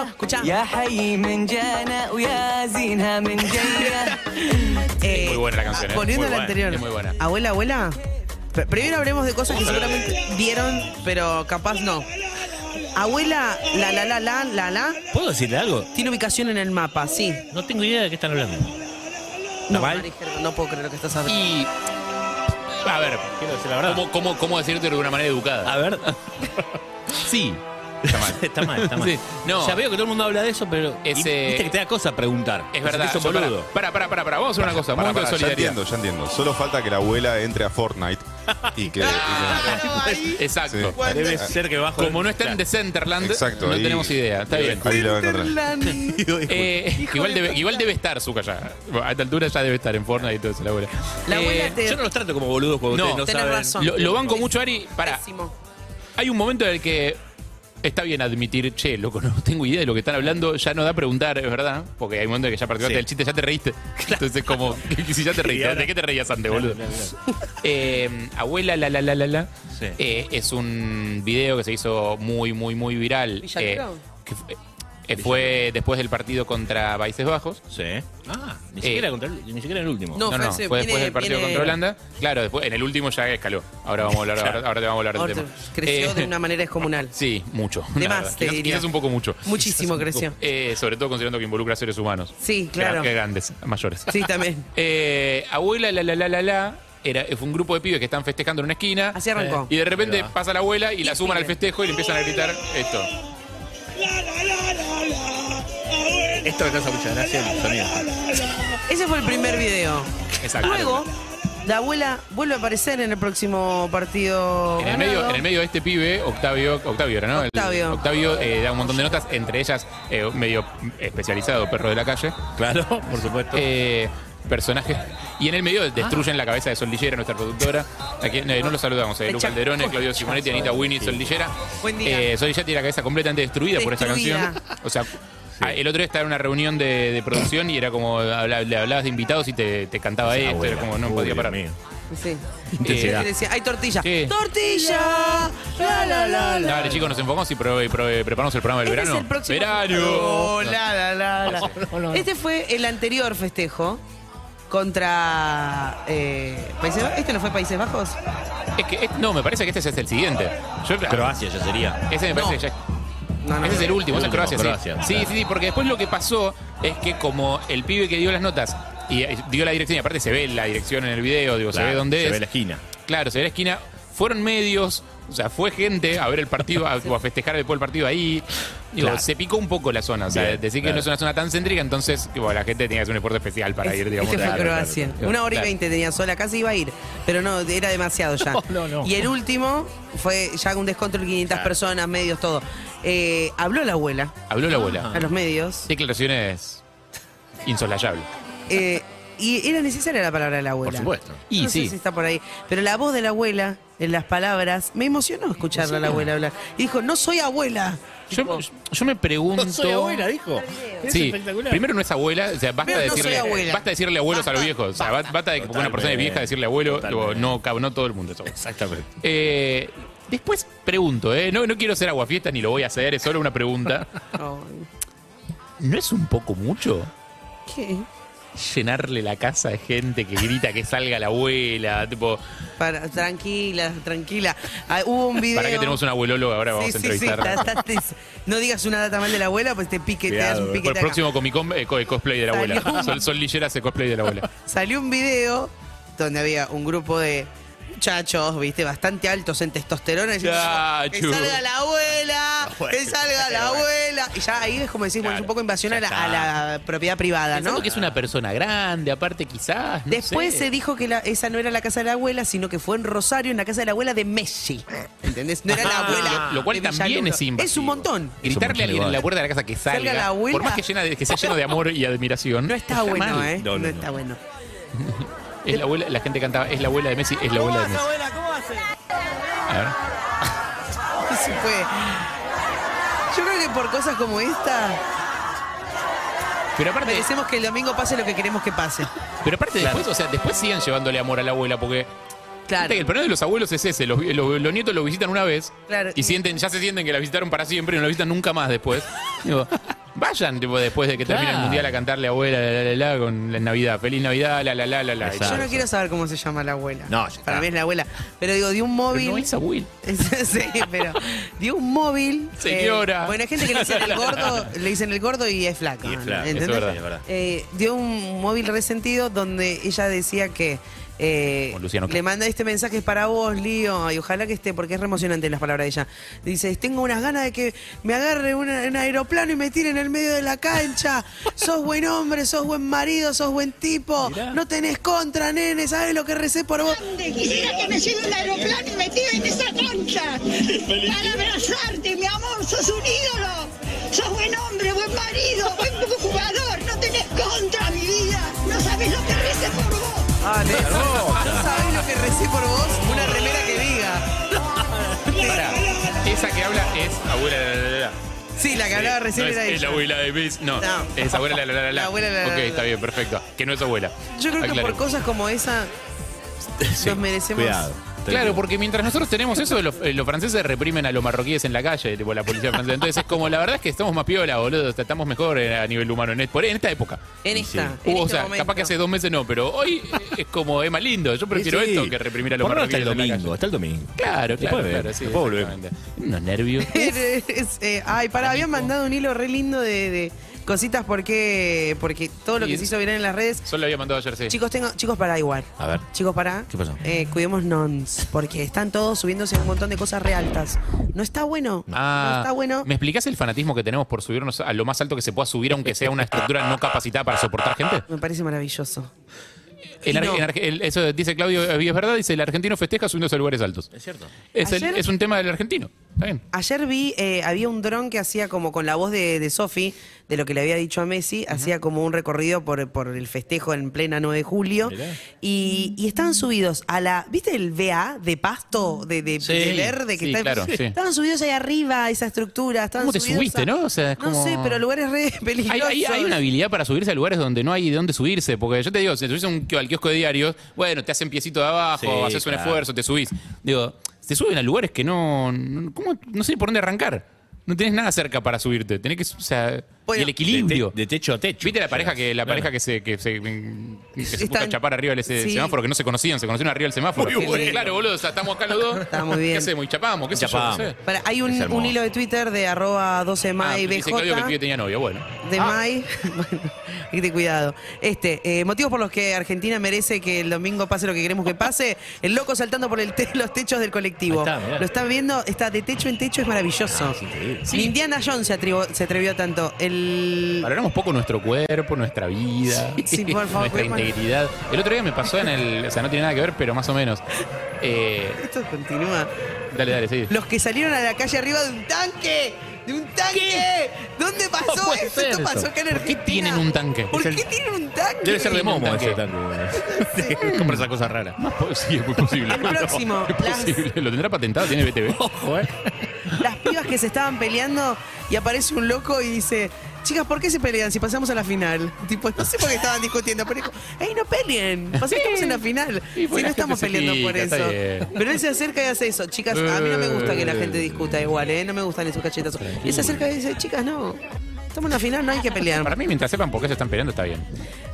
Speaker 2: Escucha.
Speaker 10: Eh, <laughs>
Speaker 11: muy buena la canción. eh.
Speaker 10: Volviendo a
Speaker 11: Muy
Speaker 10: la anterior.
Speaker 11: muy buena.
Speaker 10: Abuela, abuela. Primero hablemos de cosas que seguramente vieron, pero capaz no. Abuela, la la la la la la,
Speaker 13: ¿Puedo decirle algo?
Speaker 10: tiene ubicación en el mapa, sí.
Speaker 13: No tengo idea de qué están hablando.
Speaker 10: No, puedo creer lo que estás hablando.
Speaker 11: Y. A ver,
Speaker 13: Quiero decir la verdad.
Speaker 11: ¿cómo, cómo, cómo decirte de una manera educada?
Speaker 13: A ver. <laughs>
Speaker 11: Sí. Está mal. <laughs>
Speaker 13: está mal, está mal.
Speaker 11: Sí, no.
Speaker 13: Ya veo que todo el mundo habla de eso, pero.
Speaker 11: Ese-
Speaker 13: Viste que te da cosa preguntar.
Speaker 11: Es verdad.
Speaker 13: Eso
Speaker 11: para,
Speaker 13: boludo.
Speaker 11: para, para, para, para. Vamos a hacer una cosa. Momento de
Speaker 14: pará, ya entiendo, ya entiendo. Solo falta que la abuela entre a Fortnite Y que. y que- <laughs>
Speaker 11: Exacto.
Speaker 14: Sí.
Speaker 13: Debe ser que bajo.
Speaker 11: Como no está en Decenterland,
Speaker 14: Exacto,
Speaker 11: no
Speaker 14: ahí-
Speaker 11: tenemos idea. Está bien.
Speaker 14: Ahí lo va a encontrar. <laughs>
Speaker 11: Eh, igual, debe, igual debe estar Zuka ya. A esta altura ya debe estar en Fortnite y todo eso, la abuela.
Speaker 10: La abuela
Speaker 11: Eh,
Speaker 10: te-
Speaker 13: Yo no los trato como boludos cuando
Speaker 11: No,
Speaker 13: ustedes no
Speaker 10: tenés
Speaker 13: saben.
Speaker 10: razón.
Speaker 11: Lo, lo banco mucho, Ari. Para,
Speaker 10: Pésimo.
Speaker 11: hay un momento en el que está bien admitir, che, loco, no tengo idea de lo que están hablando, ya no da a preguntar, es verdad, porque hay un momento en que ya participaste
Speaker 13: Sí.
Speaker 11: del chiste, ya te reíste. <laughs> Entonces, como, <laughs> si ya te reíste, ¿de qué te reías antes, boludo?
Speaker 13: claro, claro. <laughs>
Speaker 11: Eh, abuela, la, la, la, la, la.
Speaker 13: Sí.
Speaker 11: Eh, es un video que se hizo muy, muy, muy viral. Que fue, eh, fue después del partido contra Países Bajos.
Speaker 13: Sí. Ah, ni
Speaker 11: Eh,
Speaker 13: siquiera, contra el- ni siquiera el último.
Speaker 10: No,
Speaker 11: No, no,
Speaker 10: fue
Speaker 11: después
Speaker 10: viene-
Speaker 11: del partido
Speaker 10: viene-
Speaker 11: contra Holanda. Claro, después, en el último ya escaló. Ahora vamos a hablar, ahora, ahora te vamos a hablar del tema.
Speaker 10: creció
Speaker 11: Eh,
Speaker 10: de una manera descomunal. <laughs>
Speaker 11: Sí, mucho.
Speaker 10: De
Speaker 11: la
Speaker 10: más,
Speaker 11: verdad.
Speaker 10: te
Speaker 11: Quizás,
Speaker 10: diría.
Speaker 11: quizás un poco mucho.
Speaker 10: Muchísimo <laughs> creció.
Speaker 11: Eh, sobre todo considerando que involucra a seres humanos.
Speaker 10: Sí, claro.
Speaker 11: Que grandes, mayores.
Speaker 10: Sí, también. <laughs>
Speaker 11: Eh, abuela, la, la, la, la, la. Era, fue un grupo de pibes que están festejando en una esquina.
Speaker 10: Así arrancó.
Speaker 11: Y de repente pasa la abuela y la suman al festejo y le empiezan a gritar esto.
Speaker 13: Esto me causa mucha gracia el sonido.
Speaker 10: Ese fue el primer video.
Speaker 11: Exacto.
Speaker 10: Luego, la abuela vuelve a aparecer en el próximo partido.
Speaker 11: En el, medio, en el medio de este pibe, Octavio, Octavio era, ¿no? El-
Speaker 10: Octavio.
Speaker 11: Octavio eh, da un montón de notas, entre ellas eh, medio especializado, perro de la calle.
Speaker 13: Claro, <laughs> por supuesto.
Speaker 11: Eh, personaje. Y en el medio destruyen la cabeza de Sol Lillera, nuestra productora. Aquí, eh, no lo saludamos, eh, Luca Calderone, Claudio Simonetti, Anita Winnie, Sol Lillera.
Speaker 10: Buen día.
Speaker 11: Eh, Sol Lillera tiene la cabeza completamente destruida, por esta
Speaker 10: Destruida.
Speaker 11: canción. O sea, ah, el otro día estaba en una reunión de, de producción y era como, habla- le hablabas de invitados y te, te cantaba esto,
Speaker 13: Abuela.
Speaker 11: era como no
Speaker 13: Uy,
Speaker 11: podía
Speaker 13: Dios
Speaker 11: parar.
Speaker 13: mío.
Speaker 10: Sí.
Speaker 11: Intensidad.
Speaker 10: Y decía, hay tortilla.
Speaker 11: Sí.
Speaker 10: ¡Tortilla! La, la, la, la.
Speaker 11: Dale, chicos, nos enfocamos y preparamos el programa del
Speaker 10: Este
Speaker 11: verano.
Speaker 10: es el próximo.
Speaker 11: ¡Verano!
Speaker 10: Oh, la, la, la, la. Este fue el anterior festejo contra eh, Países Bajos. ¿Este no fue Países Bajos?
Speaker 11: Es que, es- no, me parece que este es el siguiente. Yo,
Speaker 13: Croacia ya sería.
Speaker 11: Ese me parece que ya.
Speaker 10: No, no.
Speaker 11: Ese es el último,
Speaker 13: El
Speaker 11: Croacia,
Speaker 13: último,
Speaker 11: sí.
Speaker 13: Croacia,
Speaker 11: Sí,
Speaker 13: claro.
Speaker 11: sí, sí, porque después lo que pasó es que como el pibe que dio las notas y eh, dio la dirección, y aparte se ve la dirección en el video, digo, se ve dónde
Speaker 13: se
Speaker 11: es.
Speaker 13: ve la esquina.
Speaker 11: Claro, se ve la esquina. Fueron medios, o sea, fue gente a ver el partido, a, <laughs> o a festejar después el partido ahí. Digo,
Speaker 13: Claro.
Speaker 11: se picó un poco la zona. O sea,
Speaker 13: Bien,
Speaker 11: decir que
Speaker 13: claro.
Speaker 11: no es una zona tan céntrica, entonces la gente tenía que hacer un esfuerzo especial para ir, digamos.
Speaker 10: este fue Croacia.
Speaker 11: claro, claro.
Speaker 10: Una hora y
Speaker 11: Claro.
Speaker 10: veinte tenía sola, casi iba a ir. Pero no, era demasiado ya. <laughs>
Speaker 13: No, no, no.
Speaker 10: Y el último fue ya un descontrol, 500
Speaker 13: Claro.
Speaker 10: personas, medios, todo. Eh, habló la abuela
Speaker 11: Habló la abuela.
Speaker 10: a los medios.
Speaker 11: Declaraciones insoslayable.
Speaker 10: eh, y era necesaria la palabra de la abuela.
Speaker 13: Por supuesto.
Speaker 11: Y
Speaker 10: no sé
Speaker 11: sí.
Speaker 10: si está por ahí. Pero la voz de la abuela, en las palabras, me emocionó escucharla a la abuela hablar. Y dijo, no soy abuela.
Speaker 11: Yo, yo me pregunto.
Speaker 13: No soy abuela, dijo. Es
Speaker 11: Sí,
Speaker 13: espectacular.
Speaker 11: primero no es abuela, o sea, basta,
Speaker 10: no
Speaker 11: decirle,
Speaker 10: soy abuela.
Speaker 11: basta decirle abuelos a los
Speaker 10: Basta,
Speaker 11: viejos. O sea, ba- basta de que una persona es vieja decirle abuelo, tipo, no, no todo el mundo es abuelo.
Speaker 13: Exactamente.
Speaker 11: Eh, después pregunto, ¿eh? no, no quiero ser aguafiesta ni lo voy a hacer, es solo una pregunta. <laughs> ¿No es un poco mucho
Speaker 10: ¿Qué?
Speaker 11: Llenarle la casa de gente que grita que salga la abuela? Tipo,
Speaker 10: Para, tranquila, tranquila. Ah, hubo un video.
Speaker 11: para que tenemos un abuelólogo ahora, vamos
Speaker 10: Sí,
Speaker 11: a
Speaker 10: sí, sí,
Speaker 11: entrevistar.
Speaker 10: ta- ta- te- no digas una data mal de la abuela, pues te pique, te das un piquete
Speaker 11: el
Speaker 10: acá.
Speaker 11: próximo Comic Con, eh, eh, cosplay de la abuela. Sol, Sol Lillera hace cosplay de la abuela.
Speaker 10: Salió un video donde había un grupo de muchachos, viste, bastante altos en testosterona. diciendo, que salga la abuela, <laughs> que salga <laughs> la abuela. Y ya ahí es como decir, bueno, es un poco invasión a la, a la propiedad privada,
Speaker 11: Pensando
Speaker 10: ¿no?
Speaker 11: que es una persona grande, aparte quizás. no
Speaker 10: Después
Speaker 11: sé.
Speaker 10: se dijo que la- esa no era la casa de la abuela, sino que fue en Rosario, en la casa de la abuela de Messi. ¿Entendés? No era la
Speaker 11: Ah,
Speaker 10: abuela.
Speaker 11: lo, lo cual
Speaker 10: de
Speaker 11: también
Speaker 10: Villaluro.
Speaker 11: es invasivo.
Speaker 10: Es un montón.
Speaker 11: Gritarle a alguien en la puerta de la casa que salga,
Speaker 10: Salga la abuela.
Speaker 11: por más que, llena de- que sea lleno de amor y admiración.
Speaker 10: No está bueno,
Speaker 11: mal.
Speaker 10: ¿eh?
Speaker 13: No,
Speaker 10: No,
Speaker 13: no, no.
Speaker 10: está bueno. <laughs>
Speaker 11: Es la abuela, la gente cantaba, es la abuela de Messi, es la abuela de Messi. A ver. <laughs>
Speaker 10: No se puede. Yo creo que por cosas como esta,
Speaker 11: Pero aparte,
Speaker 10: merecemos que el domingo pase lo que queremos que pase.
Speaker 11: pero aparte después, o sea, después siguen llevándole amor a la abuela porque
Speaker 10: Claro.
Speaker 11: el problema de los abuelos es ese, los, los- los nietos lo visitan una vez
Speaker 10: Claro.
Speaker 11: y sienten, ya se sienten que la visitaron para siempre y no la visitan nunca más después. <laughs> Digo, vayan tipo, después de que termine el
Speaker 13: Claro.
Speaker 11: mundial a cantarle abuela la, la, la, la, con la Navidad, feliz Navidad, la la la la la.
Speaker 10: Yo no quiero saber cómo se llama la abuela.
Speaker 13: No, ya
Speaker 10: Para
Speaker 13: está.
Speaker 10: mí es la abuela. Pero digo, dio un
Speaker 11: Pero
Speaker 10: móvil.
Speaker 11: no es abuela. <laughs>
Speaker 10: sí, pero dio un móvil. eh,
Speaker 11: Señora.
Speaker 10: bueno, hay gente que le dicen el gordo, le dicen el gordo y es flaco.
Speaker 13: Y es
Speaker 10: ¿no?
Speaker 13: flaco, eso
Speaker 10: ¿Entendés?
Speaker 11: es verdad.
Speaker 13: es verdad.
Speaker 10: Eh, dio un móvil resentido donde ella decía que Eh,
Speaker 11: Luciano
Speaker 10: le manda este mensaje para vos, Lío, y ojalá que esté, porque es re emocionante las palabras de ella. Dice, tengo unas ganas de que me agarre un aeroplano y me tire en el medio de la cancha. sos buen hombre, sos buen marido, sos buen tipo. No tenés contra, nene, ¿sabes lo que recé por vos?
Speaker 16: Quisiera que me lleve un aeroplano y me tire en esa cancha para abrazarte, mi amor, sos un ídolo. Sos buen hombre, buen marido, buen jugador, no tenés contra mi vida. No sabes lo que recé por vos.
Speaker 10: Ah, nene, ¿no por vos? Una remera que diga. <laughs>
Speaker 11: Pará, esa que habla es abuela la la la la.
Speaker 10: Sí, la que hablaba recién
Speaker 11: no
Speaker 10: era
Speaker 11: es, es
Speaker 10: ella.
Speaker 11: la abuela de Miss, no,
Speaker 10: No.
Speaker 11: es abuela la la la la. <laughs>
Speaker 10: La abuela la la
Speaker 11: Ok,
Speaker 10: la la.
Speaker 11: está bien, perfecto. Que no es abuela.
Speaker 10: Yo creo que por cosas como esa nos merecemos.
Speaker 11: Claro, porque mientras nosotros tenemos eso, los, eh, los franceses reprimen a los marroquíes en la calle, tipo la policía francesa. Entonces es como, la verdad es que estamos más piola, boludo. estamos mejor eh, a nivel humano en, esta época.
Speaker 10: En esta, en
Speaker 11: o
Speaker 10: este
Speaker 11: sea,
Speaker 10: momento.
Speaker 11: capaz que hace dos meses no, pero hoy es como, es más lindo. Yo prefiero
Speaker 13: Sí, sí.
Speaker 11: esto que reprimir a los marroquíes
Speaker 13: hasta el domingo, hasta el domingo.
Speaker 11: Claro, claro,
Speaker 13: ve,
Speaker 11: claro, sí. Unos nervios. <laughs>
Speaker 10: Es, eh, ay, para, habían mandado un hilo re lindo de, de cositas porque, porque todo lo que se hizo viral en las redes.
Speaker 11: Solo lo había mandado ayer, sí.
Speaker 10: Chicos, tengo, chicos, para igual.
Speaker 13: A ver.
Speaker 10: Chicos, para.
Speaker 13: ¿Qué pasó?
Speaker 10: Eh, cuidemos nons, porque están todos subiéndose un montón de cosas re altas. No está bueno. no
Speaker 11: Ah,
Speaker 10: está bueno.
Speaker 11: ¿Me explicás el fanatismo que tenemos por subirnos a lo más alto que se pueda subir, aunque sea una estructura no capacitada para soportar gente?
Speaker 10: Me parece maravilloso.
Speaker 11: Ar-
Speaker 10: no.
Speaker 11: el- eso dice Claudio, eh, es verdad, dice el argentino festeja subiéndose a lugares altos.
Speaker 13: Es cierto.
Speaker 11: Es, el-
Speaker 10: Ayer-
Speaker 11: es un tema del argentino. Está bien.
Speaker 10: Ayer vi, eh, había un dron que hacía como con la voz de, de Sofi, de lo que le había dicho a Messi, hacía como un recorrido por, por el festejo en plena 9 de julio. Y, y estaban subidos a la. ¿Viste el VA de pasto, de, de,
Speaker 11: Sí,
Speaker 10: de verde que
Speaker 11: sí,
Speaker 10: está?
Speaker 11: claro, sí.
Speaker 10: Estaban subidos ahí arriba, a esa estructura. Estaban
Speaker 11: ¿Cómo te
Speaker 10: subidos
Speaker 11: subiste,
Speaker 10: a-
Speaker 11: no? O sea, es
Speaker 10: No sé, pero lugares re peligrosos.
Speaker 11: hay- hay una habilidad para subirse a lugares donde no hay de dónde subirse. Porque yo te digo, si subís un, al kiosco de diarios, bueno, te hacen piecito de abajo,
Speaker 13: Sí,
Speaker 11: haces un
Speaker 13: claro.
Speaker 11: esfuerzo, te subís. Digo, te suben a lugares que no. no- ¿cómo? No sé por dónde arrancar. No tenés nada cerca para subirte. Tenés que. O sea. y el equilibrio.
Speaker 13: De, techo a techo.
Speaker 11: ¿Viste la pareja que la
Speaker 13: Claro.
Speaker 11: pareja que se que se, que se puso
Speaker 10: Están-
Speaker 11: a chapar arriba del ese
Speaker 10: sí.
Speaker 11: semáforo que no se conocían, se conocieron arriba del semáforo?
Speaker 10: Muy bueno.
Speaker 11: Claro, boludo, o sea, estamos acá los dos.
Speaker 10: Está muy bien.
Speaker 11: ¿Qué hacemos? Y chapamos, qué sé yo, no sé.
Speaker 10: Para, hay un,
Speaker 11: Es
Speaker 10: un hilo de Twitter de arroba 12
Speaker 11: Ah,
Speaker 10: May
Speaker 11: dice Claudio que el
Speaker 10: BJ.
Speaker 11: pibe tenía novia, bueno.
Speaker 10: De
Speaker 11: Ah,
Speaker 10: May. <laughs> Bueno, hay que tener cuidado. Este, eh, motivos por los que Argentina merece que el domingo pase lo que queremos que pase. El loco saltando por el te- <laughs> los techos del colectivo.
Speaker 13: Está,
Speaker 10: lo está viendo, está de techo en techo, es maravilloso. Ni Indiana Jones se, atrevió tanto. El.
Speaker 11: Valoramos poco nuestro cuerpo, nuestra vida,
Speaker 10: Sí, por favor,
Speaker 11: nuestra integridad. El otro día me pasó en el. O sea, no tiene nada que ver, pero más o menos. Eh,
Speaker 10: Esto continúa.
Speaker 11: dale, dale, sí.
Speaker 10: Los que salieron a la calle arriba de un tanque. ¡De un tanque! ¿Dónde pasó
Speaker 11: ¿Cómo puede
Speaker 10: esto?
Speaker 11: ser
Speaker 10: Esto pasó
Speaker 11: eso?
Speaker 10: acá en
Speaker 11: ¿Por qué
Speaker 10: Argentina.
Speaker 11: tienen un tanque?
Speaker 10: ¿Por
Speaker 11: Es el-
Speaker 10: qué tienen un tanque?
Speaker 13: Debe ser de
Speaker 11: Tiene un
Speaker 13: momo
Speaker 11: tanque.
Speaker 13: ese tanque. <laughs> Compra esa cosa rara.
Speaker 11: Sí, es muy posible.
Speaker 10: El próximo, <laughs>
Speaker 11: Es
Speaker 10: las-
Speaker 11: posible. Lo tendrá patentado, tiene BTV.
Speaker 13: Ojo, eh. <laughs>
Speaker 10: las pibas que se estaban peleando y aparece un loco y dice, chicas, ¿por qué se pelean si pasamos a la final? <laughs> Tipo, no sé por qué estaban discutiendo, pero dijo, ¡ey, no peleen! Pasamos en la final.
Speaker 11: Y pues
Speaker 10: Si no estamos peleando por eso. Pero él se acerca y hace eso. Chicas, a mí no me gusta que la gente discuta igual, ¿eh? No me gustan esos cachetazos. Y él se acerca y dice, chicas, no. Estamos en la final, no hay que pelear.
Speaker 11: Para mí, mientras sepan por qué se están peleando, está bien.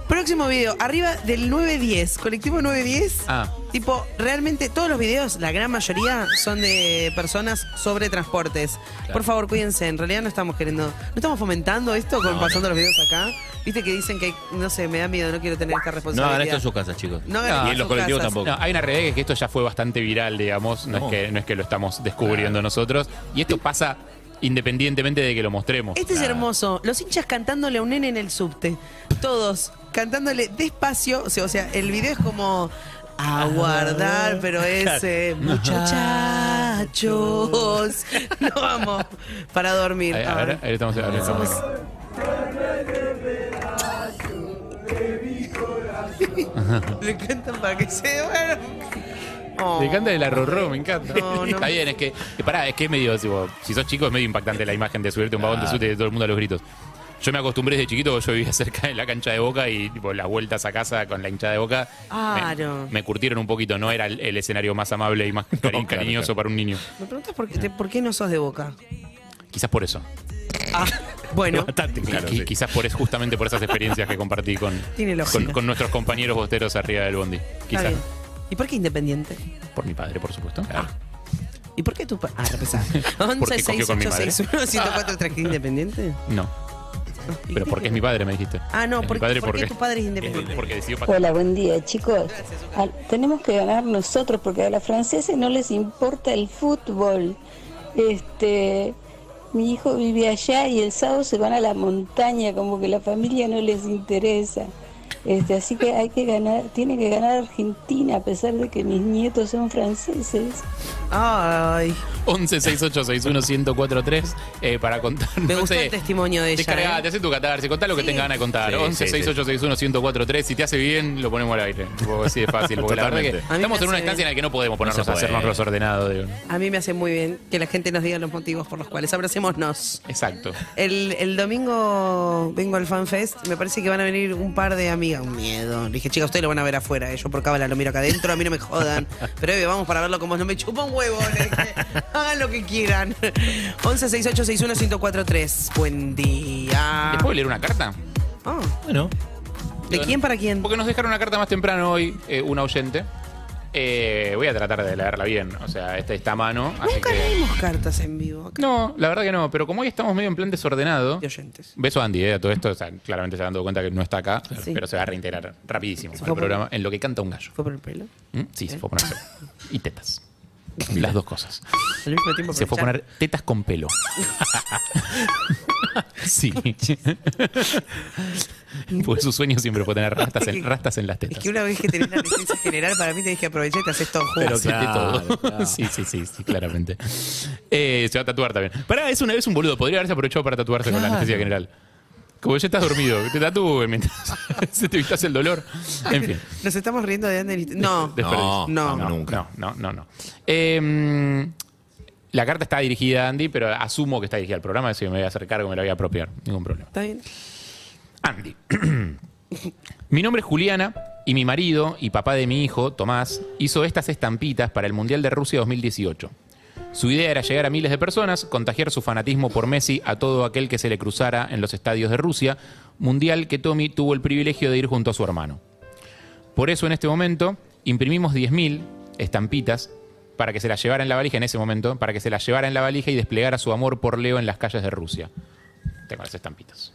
Speaker 10: Próximo video, arriba del 910, colectivo 910.
Speaker 11: Ah,
Speaker 10: Tipo, realmente todos los videos, la gran mayoría, son de personas sobre transportes. Por favor, cuídense. En realidad no estamos queriendo, no estamos fomentando esto con
Speaker 13: No,
Speaker 10: pasando los videos acá. Viste que dicen que, no sé, me da miedo, no quiero tener esta
Speaker 13: No
Speaker 10: responsabilidad.
Speaker 13: hagan esto en sus casas, chicos.
Speaker 10: No hagan esto
Speaker 13: y
Speaker 10: en
Speaker 13: en los colectivos
Speaker 10: casas.
Speaker 13: tampoco.
Speaker 11: No, hay una realidad que es que esto ya fue bastante viral, digamos. No,
Speaker 13: No.
Speaker 11: Es, que, no es que lo estamos descubriendo nosotros. Y esto pasa independientemente de que lo mostremos.
Speaker 10: Este es hermoso. Los hinchas cantándole a un nene en el subte. Todos cantándole despacio. O sea, o sea, el video es como a guardar, pero es eh, muchachos. No vamos para dormir.
Speaker 11: A, a ver, estamos. ahí estamos.
Speaker 10: Le cantan para que se duerman. Oh.
Speaker 11: Me encanta el arrorró, me encanta.
Speaker 10: No, no. <laughs>
Speaker 11: Está bien, es que, que pará, es que es medio, tipo, si sos chico es medio impactante la imagen de subirte a un vagón subte y todo el mundo a los gritos. Yo me acostumbré desde chiquito, yo vivía <laughs> cerca de la cancha de Boca y tipo las vueltas a casa con la hinchada de Boca me, me curtieron un poquito, no era el, el escenario más amable y más <laughs> cari-
Speaker 13: claro,
Speaker 11: cariñoso
Speaker 13: claro.
Speaker 11: para un niño.
Speaker 10: Me preguntas por qué, te- por qué no sos de boca.
Speaker 11: Quizás por eso.
Speaker 10: Ah, bueno.
Speaker 13: Bastante claro.
Speaker 11: Qui-
Speaker 13: sí.
Speaker 11: Quizás por justamente por esas experiencias que compartí con, con, con nuestros compañeros bosteros arriba del bondi. Quizás.
Speaker 10: ¿Y por qué independiente?
Speaker 11: por mi padre, por supuesto.
Speaker 10: ¿Y por qué tu pa- Ah, repesá. <laughs>
Speaker 11: Porque cogió con mi madre.
Speaker 10: 11 104 traje independiente.
Speaker 11: No. Pero porque es mi padre, me dijiste.
Speaker 10: Ah, no, porque,
Speaker 11: padre
Speaker 10: porque
Speaker 11: porque,
Speaker 10: tu padre es independiente.
Speaker 11: porque decidió.
Speaker 17: Hola, buen día, chicos. Al- tenemos que ganar nosotros porque a los franceses no les importa el fútbol. Este, mi hijo vive allá y el sábado se van a la montaña, como que la familia no les interesa. Este, así que hay que ganar, tiene que ganar Argentina a pesar de que mis nietos son franceses.
Speaker 10: Ay,
Speaker 11: 11 68 61 1043 eh, para contar.
Speaker 10: me
Speaker 11: sé,
Speaker 10: el testimonio de ella.
Speaker 11: Descargate,
Speaker 10: ¿eh?
Speaker 11: hace tu catarse, contá lo que
Speaker 10: Sí.
Speaker 11: tengas ganas de contar.
Speaker 13: Sí,
Speaker 11: 11
Speaker 13: sí,
Speaker 11: 68 61 1043 Si te hace bien, lo ponemos al aire. Así de fácil. Porque la verdad que estamos en una instancia en la que no podemos ponernos
Speaker 13: No
Speaker 11: a hacernos los ordenados. digo.
Speaker 10: A mí me hace muy bien que la gente nos diga los motivos por los cuales abracémonos.
Speaker 11: Exacto.
Speaker 10: El, el domingo vengo al FanFest, me parece que van a venir un par de amigas. Un miedo. Le dije, chicas, ustedes lo van a ver afuera. eh, Yo por cábala lo miro acá adentro, a mí no me jodan. Pero eh, vamos para verlo como no me chupa un huevo. le dije. Hagan lo que quieran. 11 68 61 1043 Buen día.
Speaker 11: ¿Les puedo leer una carta?
Speaker 10: Ah,
Speaker 13: Bueno,
Speaker 10: ¿De quién para quién?
Speaker 11: Porque nos dejaron una carta más temprano hoy, eh, una oyente. Eh, voy a tratar de leerla bien. O sea, esta está a mano. Así
Speaker 10: Nunca
Speaker 11: que...
Speaker 10: leímos cartas en vivo acá.
Speaker 11: No, la verdad que no. Pero como hoy estamos medio en plan desordenado.
Speaker 10: De oyentes.
Speaker 11: Beso a Andy, eh, a todo esto. O sea, claramente se han dado cuenta que no está acá.
Speaker 10: Sí.
Speaker 11: Pero se va a reintegrar rapidísimo
Speaker 10: ¿Se
Speaker 11: al
Speaker 10: fue por-
Speaker 11: programa en lo que canta un gallo.
Speaker 10: ¿Fue por el pelo?
Speaker 11: ¿Mm? Sí, se fue a poner pelo. <laughs> Y tetas. Las dos cosas.
Speaker 10: Al mismo tiempo
Speaker 11: Se fue a poner tetas con pelo. <laughs> sí. Porque su sueño siempre fue tener rastas en, <laughs> rastas en las
Speaker 10: Es
Speaker 11: tetas.
Speaker 10: que una vez que tenés la licencia general, para mí tenés que aprovechar y te haces todo.
Speaker 11: Pero
Speaker 13: Claro,
Speaker 11: todo.
Speaker 13: claro.
Speaker 11: Sí, sí, sí, sí, claramente. Eh, se va a tatuar también. Pará, es una vez un boludo. Podría haberse aprovechado para tatuarse con la anestesia general. Como ya estás dormido, te tatúen mientras <laughs> se te evitas el dolor. En fin.
Speaker 10: Nos estamos riendo de Ander. y- No, no.
Speaker 11: no,
Speaker 13: nunca.
Speaker 11: No, no, no. no. Eh, la carta está dirigida a Andy, pero asumo que está dirigida al programa, así que me voy a hacer cargo, me la voy a apropiar. Ningún problema.
Speaker 10: ¿Está bien?
Speaker 11: Andy. <clears throat> mi nombre es Juliana y mi marido y papá de mi hijo, Tomás, hizo estas estampitas para el Mundial de Rusia 2018. Su idea era llegar a miles de personas, contagiar su fanatismo por Messi a todo aquel que se le cruzara en los estadios de Rusia, mundial que Tommy tuvo el privilegio de ir junto a su hermano. Por eso en este momento imprimimos 10.000 estampitas para que se las llevara en la valija en ese momento, para que se las llevara en la valija y desplegara su amor por Leo en las calles de Rusia. Tengo las estampitas.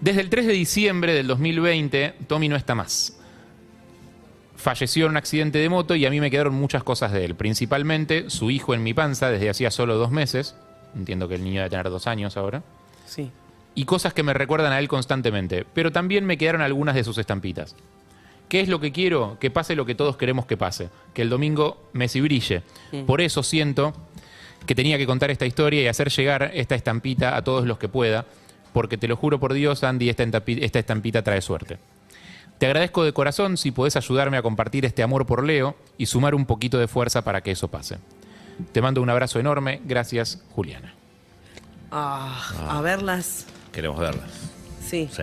Speaker 11: Desde el 3 de diciembre del 2020, Tommy no está más. Falleció en un accidente de moto y a mí me quedaron muchas cosas de él. Principalmente su hijo en mi panza desde hacía solo dos meses. Entiendo que el niño debe tener dos años ahora.
Speaker 10: Sí.
Speaker 11: Y cosas que me recuerdan a él constantemente. Pero también me quedaron algunas de sus estampitas. ¿Qué es lo que quiero? Que pase lo que todos queremos que pase. Que el domingo Messi brille. Por eso siento que tenía que contar esta historia y hacer llegar esta estampita a todos los que pueda. Porque te lo juro por Dios, Andy, esta estampita trae suerte. Te agradezco de corazón si podés ayudarme a compartir este amor por Leo y sumar un poquito de fuerza para que eso pase. Te mando un abrazo enorme. Gracias, Juliana.
Speaker 10: Ah, A verlas.
Speaker 13: queremos verlas.
Speaker 10: Sí.
Speaker 13: Sí.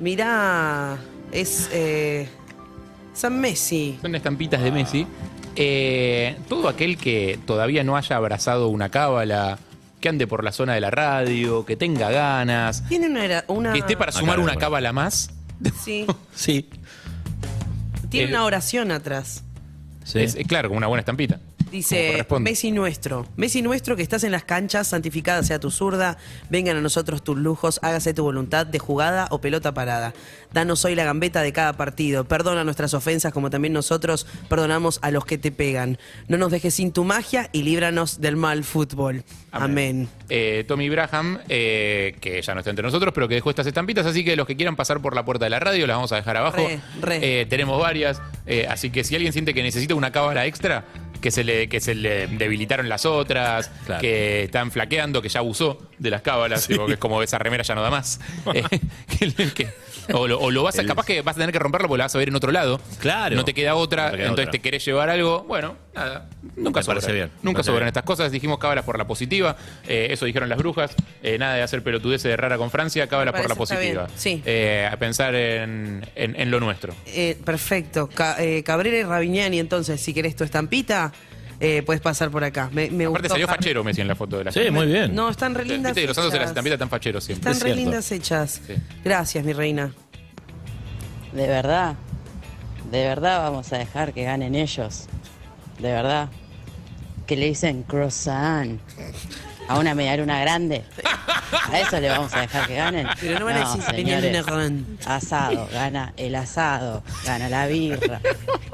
Speaker 10: Mirá, es eh, San Messi.
Speaker 11: Son estampitas de Messi. Eh, todo aquel que todavía no haya abrazado una cábala, que ande por la zona de la radio, que tenga ganas,
Speaker 10: Tiene una... una
Speaker 11: que esté para sumar una cábala más.
Speaker 10: Sí. <laughs>
Speaker 13: Sí.
Speaker 10: Tiene
Speaker 11: Eh,
Speaker 10: una oración atrás.
Speaker 13: Sí.
Speaker 11: Es, claro, como una buena estampita.
Speaker 10: Dice. Messi nuestro, Messi nuestro que estás en las canchas, santificada sea tu zurda, vengan a nosotros tus lujos, hágase tu voluntad de jugada o pelota parada. Danos hoy la gambeta de cada partido, perdona nuestras ofensas como también nosotros perdonamos a los que te pegan. No nos dejes sin tu magia y líbranos del mal fútbol. Amén.
Speaker 11: Eh, Tommy Braham, eh, que ya no está entre nosotros, pero que dejó estas estampitas, así que los que quieran pasar por la puerta de la radio las vamos a dejar abajo.
Speaker 10: Re, re.
Speaker 11: Eh, tenemos varias, eh, así que si alguien siente que necesita una cábala extra, que se le, que se le debilitaron las otras,
Speaker 13: Claro.
Speaker 11: que están flaqueando, que ya abusó de las cábalas, tipo, que es como esa remera ya no da más. <laughs> Eh, que- que- o, lo, o lo vas a,
Speaker 13: El-
Speaker 11: capaz que vas a tener que romperlo porque la vas a ver en otro lado.
Speaker 13: Claro.
Speaker 11: No te queda otra,
Speaker 13: No te queda
Speaker 11: entonces
Speaker 13: otra.
Speaker 11: te querés llevar algo. Bueno, nada. Nunca
Speaker 13: Me
Speaker 11: sobran.
Speaker 13: bien, me
Speaker 11: Nunca
Speaker 13: parece
Speaker 11: sobran
Speaker 13: bien.
Speaker 11: estas cosas. Dijimos cábalas por la positiva. Eh, eso dijeron las brujas. Eh, nada de hacer pelotudeces de rara con Francia. Cábalas
Speaker 10: Me
Speaker 11: por la positiva.
Speaker 10: sí.
Speaker 11: Eh, a pensar en, en- en lo nuestro.
Speaker 10: Eh, perfecto. Ca- eh, Cabrera y Ravignani, entonces, si querés tu estampita, eh, puedes pasar por acá. Me, me
Speaker 11: Aparte
Speaker 10: gustó,
Speaker 11: salió
Speaker 10: Harry.
Speaker 11: fachero Messi en la foto de la
Speaker 13: Sí, muy bien.
Speaker 10: No, están re lindas
Speaker 11: Viste los santos las estampitas están facheros siempre.
Speaker 10: Están
Speaker 13: Es
Speaker 10: re
Speaker 13: cierto.
Speaker 10: lindas hechas.
Speaker 11: Sí.
Speaker 10: Gracias, mi reina.
Speaker 18: De verdad, de verdad vamos a dejar que ganen ellos. De verdad. Que le dicen croissant. A una medialuna grande. A eso le vamos a dejar que ganen.
Speaker 10: Pero no van a decir
Speaker 18: señores.
Speaker 10: medialuna grande.
Speaker 18: Asado, gana el asado, gana la birra,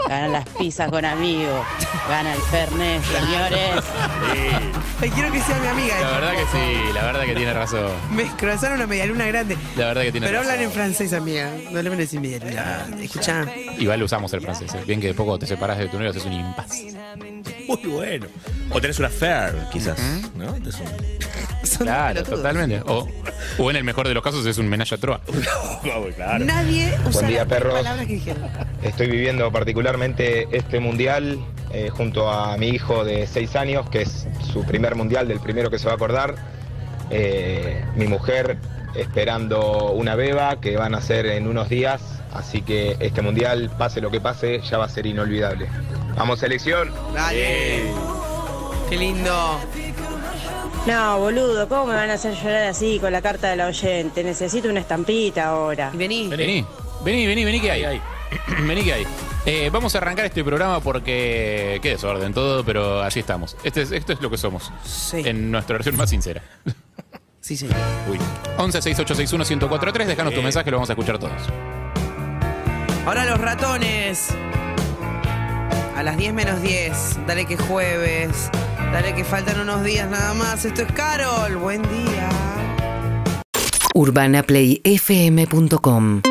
Speaker 18: gana las pizzas con amigos, gana el fernet, señores.
Speaker 10: Ay, quiero que sea mi amiga.
Speaker 11: La verdad que sí, la verdad que tiene razón.
Speaker 10: Me cruzaron una medialuna grande.
Speaker 11: La verdad que tiene
Speaker 10: Pero
Speaker 11: razón.
Speaker 10: hablan en francés, amiga. No le van a decir medialuna grande. Escuchá.
Speaker 11: Igual usamos el francés. ¿eh? Bien que de poco te separas de tu novio, haces un impasse.
Speaker 13: Muy bueno. O tenés una fair, quizás. ¿no? Es un-
Speaker 11: Claro, totalmente. O, o en el mejor de los casos es un menage a.
Speaker 13: Vamos, <laughs> claro.
Speaker 10: Nadie usa
Speaker 19: día,
Speaker 10: las
Speaker 19: perros.
Speaker 10: palabras que dijeron.
Speaker 19: Estoy viviendo particularmente este mundial eh, junto a mi hijo de 6 años, que es su primer mundial, del primero que se va a acordar. Eh, mi mujer esperando una beba que van a ser en unos días, así que este mundial, pase lo que pase, ya va a ser inolvidable. Vamos, selección.
Speaker 10: Dale. Qué lindo.
Speaker 20: No, boludo, ¿cómo me van a hacer llorar así con la carta de la oyente? Necesito una estampita ahora.
Speaker 10: Vení.
Speaker 11: Vení, vení, vení, vení que hay. <clears throat> vení que hay. Eh, vamos a arrancar este programa porque. Qué desorden todo, pero así estamos. Este es- esto es lo que somos. En nuestra versión más sincera. <laughs>
Speaker 10: Sí, señor.
Speaker 11: Uy. 11 6861 1043, déjanos tu mensaje, lo vamos a escuchar todos.
Speaker 10: Ahora los ratones. A las 10 menos 10. Dale que jueves. Dale que faltan unos días nada más. Esto es Carol. Buen día.
Speaker 21: UrbanaPlayFM.com